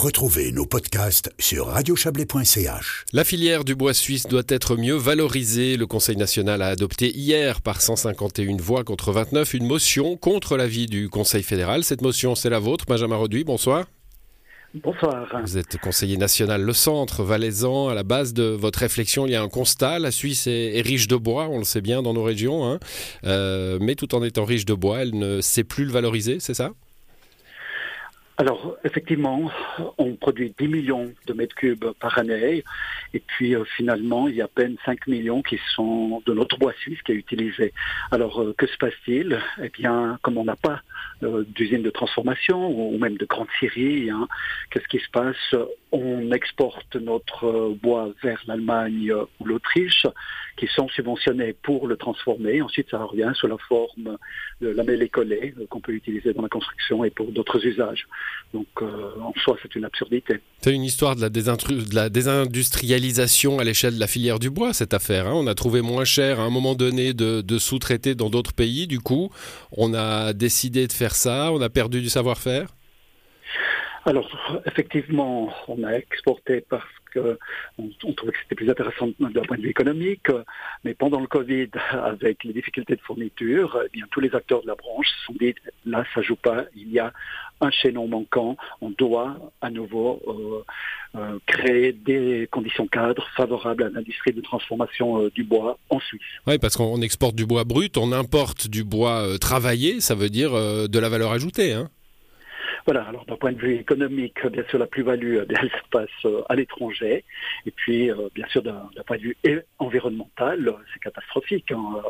Retrouvez nos podcasts sur radiochablais.ch. La filière du bois suisse doit être mieux valorisée. Le Conseil national a adopté hier, par 151 voix contre 29, une motion contre l'avis du Conseil fédéral. Cette motion, c'est la vôtre, Benjamin Reduit. Bonsoir. Bonsoir. Vous êtes conseiller national Le Centre Valaisan. À la base de votre réflexion, il y a un constat. La Suisse est, riche de bois, on le sait bien dans nos régions. Hein. Euh, mais tout en étant riche de bois, elle ne sait plus le valoriser, c'est ça? Alors, effectivement, on produit 10 millions de mètres cubes par année, et puis euh, finalement, il y a à peine 5 millions qui sont de notre bois suisse qui est utilisé. Alors, euh, que se passe-t-il? Eh bien, comme on n'a pas euh, d'usine de transformation ou, même de grande scierie, hein, qu'est-ce qui se passe? On exporte notre bois vers l'Allemagne ou l'Autriche, qui sont subventionnés pour le transformer. Ensuite, ça revient sous la forme de lamelles écollées qu'on peut utiliser dans la construction et pour d'autres usages. Donc euh, en soi, c'est une absurdité. C'est une histoire de la, désindustrialisation à l'échelle de la filière du bois, cette affaire. Hein. On a trouvé moins cher à un moment donné de, de sous-traiter dans d'autres pays. Du coup, on a décidé de faire ça, on a perdu du savoir-faire alors, effectivement, on a exporté parce qu'on on trouvait que c'était plus intéressant d'un point de vue économique, mais pendant le Covid, avec les difficultés de fourniture, eh bien, tous les acteurs de la branche se sont dit, là, ça joue pas, il y a un chaînon manquant, on doit à nouveau euh, euh, créer des conditions cadres favorables à l'industrie de transformation euh, du bois en Suisse. Oui, parce qu'on exporte du bois brut, on importe du bois travaillé, ça veut dire de la valeur ajoutée. Hein voilà, alors d'un point de vue économique, bien sûr, la plus-value, eh elle se passe euh, à l'étranger. Et puis, euh, bien sûr, d'un point de vue environnemental, c'est catastrophique, hein,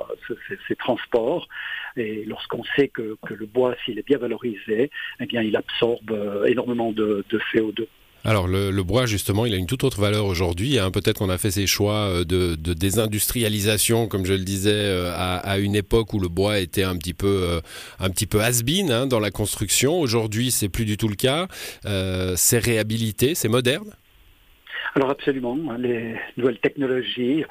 ces transports. Et lorsqu'on sait que, le bois, s'il est bien valorisé, eh bien, il absorbe euh, énormément de CO2. Alors le, bois justement, il a une toute autre valeur aujourd'hui. Hein. Peut-être qu'on a fait ces choix euh, de, désindustrialisation, comme je le disais, euh, à, une époque où le bois était un petit peu, euh, un petit peu hein, dans la construction. Aujourd'hui, c'est plus du tout le cas. c'est réhabilité, c'est moderne? Alors absolument, les nouvelles technologies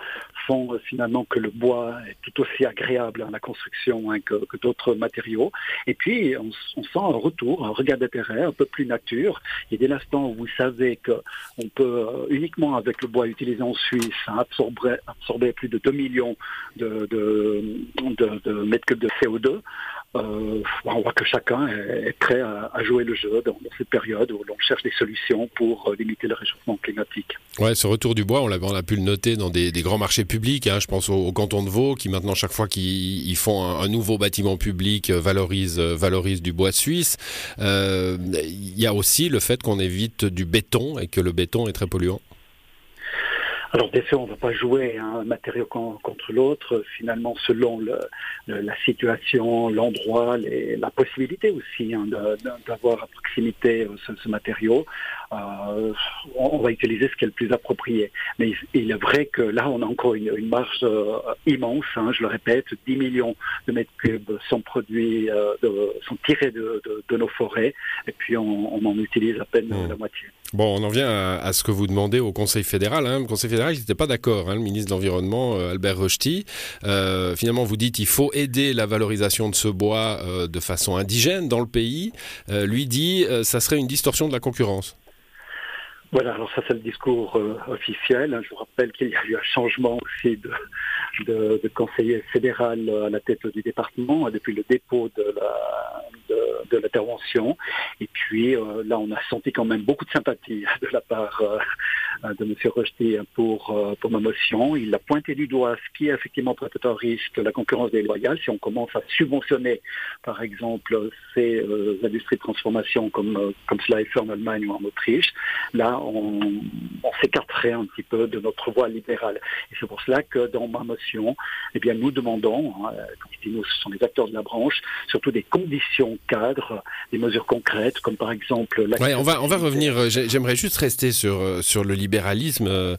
font euh, finalement que le bois est tout aussi agréable à la construction hein, que, d'autres matériaux. Et puis on, sent un retour, un regard d'intérêt un peu plus nature. Et dès l'instant où vous savez qu'on peut euh, uniquement avec le bois utilisé en Suisse hein, absorber, absorber, plus de 2 millions de, de mètres cubes de CO2, euh, on voit que chacun est, prêt à, jouer le jeu dans, cette période où l'on cherche des solutions pour euh, limiter le réchauffement climatique. Ouais, ce retour du bois, on, on a pu le noter dans des, grands marchés publics. Hein. je pense au, canton de Vaud qui maintenant chaque fois qu'ils font un, nouveau bâtiment public euh, valorise, valorise du bois suisse. Il y a aussi le fait qu'on évite du béton et que le béton est très polluant. Alors bien sûr, on ne va pas jouer un matériau contre l'autre, finalement selon la situation, l'endroit, la possibilité aussi hein, d'avoir à proximité euh, ce, matériau. Euh, on va utiliser ce qui est le plus approprié. Mais il est vrai que là, on a encore une, marge euh, immense, hein, je le répète, 10 millions de mètres cubes sont produits, sont tirés de, nos forêts, et puis on, en utilise à peine mmh. la moitié. Bon, on en vient à, ce que vous demandez au Conseil fédéral. Hein. Le Conseil fédéral n'était pas d'accord, hein, le ministre de l'Environnement, euh, Albert Rochety. Euh, finalement, vous dites qu'il faut aider la valorisation de ce bois euh, de façon indigène dans le pays. lui dit ça serait une distorsion de la concurrence. Voilà, alors ça c'est le discours officiel. Hein. Je vous rappelle qu'il y a eu un changement aussi de, conseiller fédéral à la tête du département depuis le dépôt de l'intervention. Et puis euh, là, on a senti quand même beaucoup de sympathie de la part euh, de M. Rochety pour, euh, pour ma motion. Il a pointé du doigt ce qui est effectivement peut être un risque, la concurrence déloyale. Si on commence à subventionner, par exemple, ces industries de transformation comme, comme cela est fait en Allemagne ou en Autriche, là, on, on s'écarterait un petit peu de notre voie libérale. Et c'est pour cela que dans ma motion, eh bien, nous demandons, hein, quand je dis nous, ce sont les acteurs de la branche, surtout des conditions cadre, des mesures concrètes, comme par exemple... Ouais, on va, on va revenir, euh, j'aimerais juste rester sur, euh, sur le libéralisme. Euh,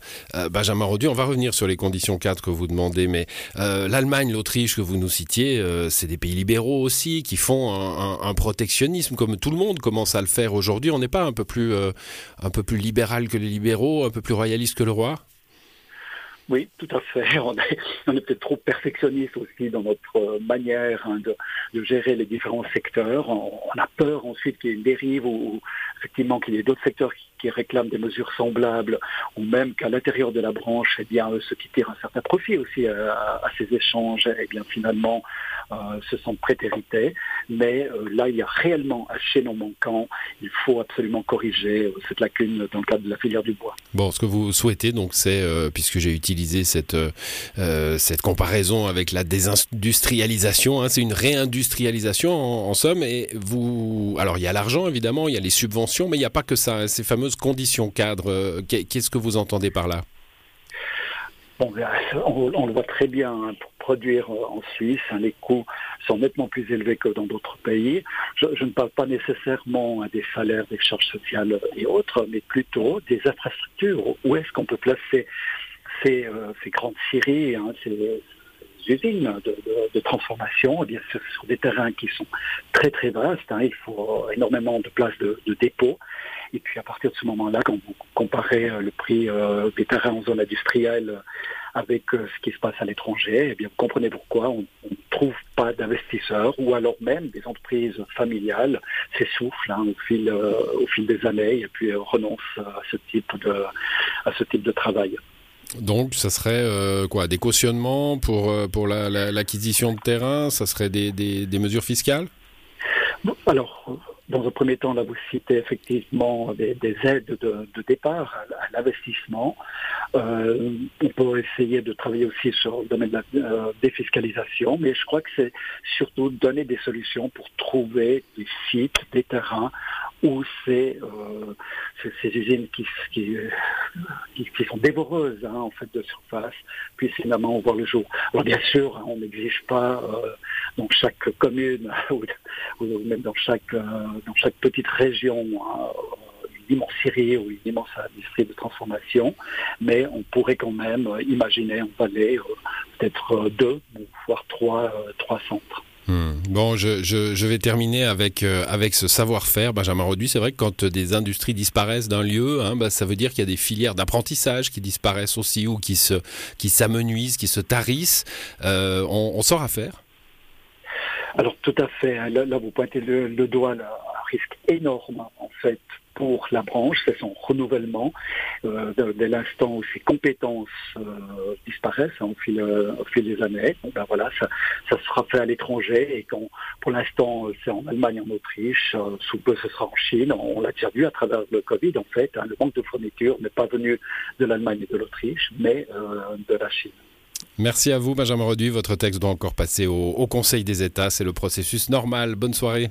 Benjamin Rodu, on va revenir sur les conditions cadres que vous demandez, mais l'Allemagne, l'Autriche que vous nous citiez, c'est des pays libéraux aussi qui font un, protectionnisme comme tout le monde commence à le faire aujourd'hui. On n'est pas un peu plus, un libéral que les libéraux, un peu plus royaliste que le roi? Oui, tout à fait. On est, peut-être trop perfectionniste aussi dans notre manière hein, de, gérer les différents secteurs. On, on a peur ensuite qu'il y ait une dérive ou, effectivement qu'il y ait d'autres secteurs qui, qui, réclament des mesures semblables ou même qu'à l'intérieur de la branche, eh bien, ceux qui tirent un certain profit aussi à, à ces échanges, eh bien, finalement, euh, se sont prétérités. Mais euh, là, il y a réellement un chaînon manquant. Il faut absolument corriger euh, cette lacune dans le cadre de la filière du bois. Bon, ce que vous souhaitez, donc, c'est, euh, puisque j'ai utilisé cette, euh, cette comparaison avec la désindustrialisation, hein, c'est une réindustrialisation en, somme. Et vous, alors, il y a l'argent, évidemment, il y a les subventions, mais il n'y a pas que ça, ces fameuses conditions cadres. Qu'est-ce que vous entendez par là? Bon, on, le voit très bien. Hein, pour produire en Suisse, hein, les coûts sont nettement plus élevés que dans d'autres pays. Je, ne parle pas nécessairement hein, des salaires, des charges sociales et autres, mais plutôt des infrastructures. Où est-ce qu'on peut placer ces, euh, grandes scieries, usines de, transformation, eh bien, ce sont des terrains qui sont très très vastes. Hein, il faut énormément de places de, dépôt. Et puis à partir de ce moment-là, quand vous comparez le prix euh, des terrains en zone industrielle avec euh, ce qui se passe à l'étranger, eh bien vous comprenez pourquoi on ne trouve pas d'investisseurs ou alors même des entreprises familiales s'essoufflent hein, au fil euh, au fil des années et puis euh, renoncent à ce type de à ce type de travail. Donc, ça serait euh, quoi Des cautionnements pour, pour l'acquisition la, de terrain? Ça serait des, des, des mesures fiscales? Alors, dans un premier temps, là, vous citez effectivement des, des aides de, départ à, l'investissement. Euh, on peut essayer de travailler aussi sur le domaine de la euh, défiscalisation, mais je crois que c'est surtout donner des solutions pour trouver des sites, des terrains où c'est euh, ces usines qui, sont dévoreuses hein, en fait de surface puissent finalement voir le jour. Alors bien sûr, on n'exige pas dans chaque commune ou, même dans chaque dans chaque petite région hein, une immense scierie ou une immense industrie de transformation, mais on pourrait quand même imaginer en Valais euh, peut-être deux voire trois trois centres. Mmh. Bon, je, je, je, vais terminer avec, euh, avec ce savoir-faire. Benjamin Roduit, c'est vrai que quand des industries disparaissent d'un lieu, hein, bah, ça veut dire qu'il y a des filières d'apprentissage qui disparaissent aussi ou qui s'amenuisent, qui, qui se tarissent. Euh, on, on sort à faire? Alors tout à fait. Là, là vous pointez le, le doigt là, risque énorme en fait pour la branche, c'est son renouvellement euh, dès l'instant où ses compétences euh, disparaissent hein, au, fil, euh, au fil des années. Ben voilà, ça, sera fait à l'étranger et pour l'instant c'est en Allemagne, en Autriche, sous peu ce sera en Chine. On, l'a déjà vu à travers le Covid en fait. Hein, le manque de fourniture n'est pas venu de l'Allemagne et de l'Autriche, mais de la Chine. Merci à vous, Benjamin Reduit. Votre texte doit encore passer au Conseil des États. C'est le processus normal. Bonne soirée.